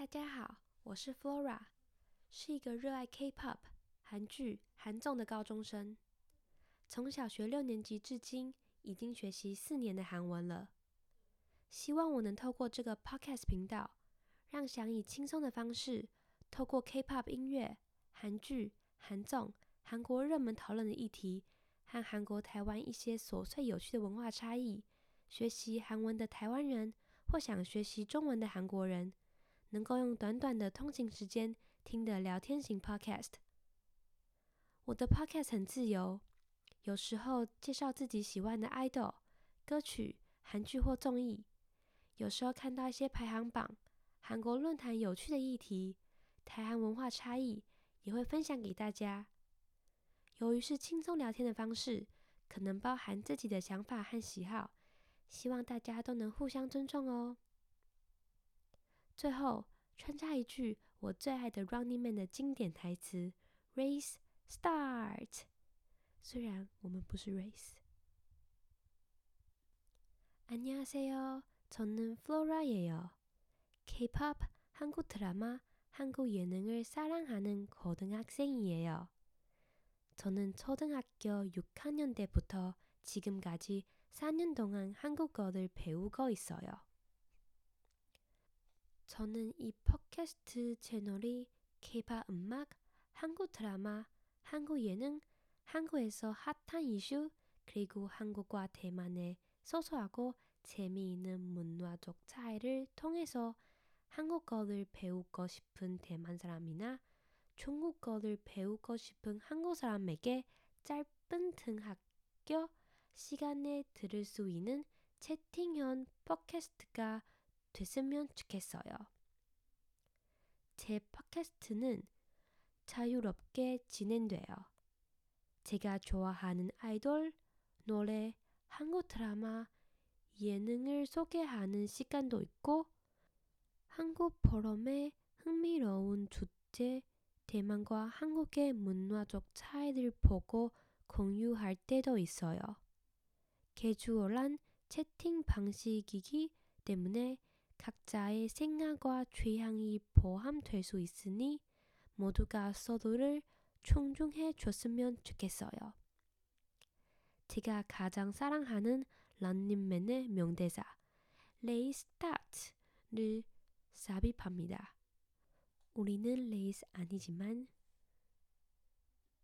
大家好，我是 Flora，是一个热爱 K-pop、韩剧、韩综的高中生。从小学六年级至今，已经学习四年的韩文了。希望我能透过这个 Podcast 频道，让想以轻松的方式，透过 K-pop 音乐、韩剧、韩综、韩国热门讨论的议题，和韩国、台湾一些琐碎有趣的文化差异，学习韩文的台湾人或想学习中文的韩国人。能够用短短的通勤时间听的聊天型 Podcast。我的 Podcast 很自由，有时候介绍自己喜欢的 idol、歌曲、韩剧或综艺；有时候看到一些排行榜、韩国论坛有趣的议题、台韩文化差异，也会分享给大家。由于是轻松聊天的方式，可能包含自己的想法和喜好，希望大家都能互相尊重哦。最后穿插一句我最爱的 Running Man 的经典台词：“Race start。”虽然我们不是 Race。안녕하세요저는 Flora 예요 K-pop, 한국드라마 한국예능을사랑하는 고등학생이에요 저는 초등학교6학년때부터지금까지4년동안한국어를배우고있어요 저는 이 팟캐스트 채널이 케이팝 음악, 한국 드라마, 한국 예능, 한국에서 핫한 이슈, 그리고 한국과 대만의 소소하고 재미있는 문화적 차이를 통해서 한국어를 배우고 싶은 대만 사람이나 중국어를 배우고 싶은 한국 사람에게 짧은 등학교 시간에 들을 수 있는 채팅형 팟캐스트가 됐으면 좋겠어요. 제 팟캐스트는 자유롭게 진행돼요. 제가 좋아하는 아이돌, 노래, 한국 드라마, 예능을 소개하는 시간도 있고, 한국 포럼의 흥미로운 주제, 대만과 한국의 문화적 차이를 보고 공유할 때도 있어요. 개주얼한 채팅 방식이기 때문에 각자의 생각과 취향이 포함될 수 있으니 모두가 서로를 존중해 줬으면 좋겠어요. 제가 가장 사랑하는 런닝맨의 명대사 레이스 스타트를 삽입합니다. 우리는 레이스 아니지만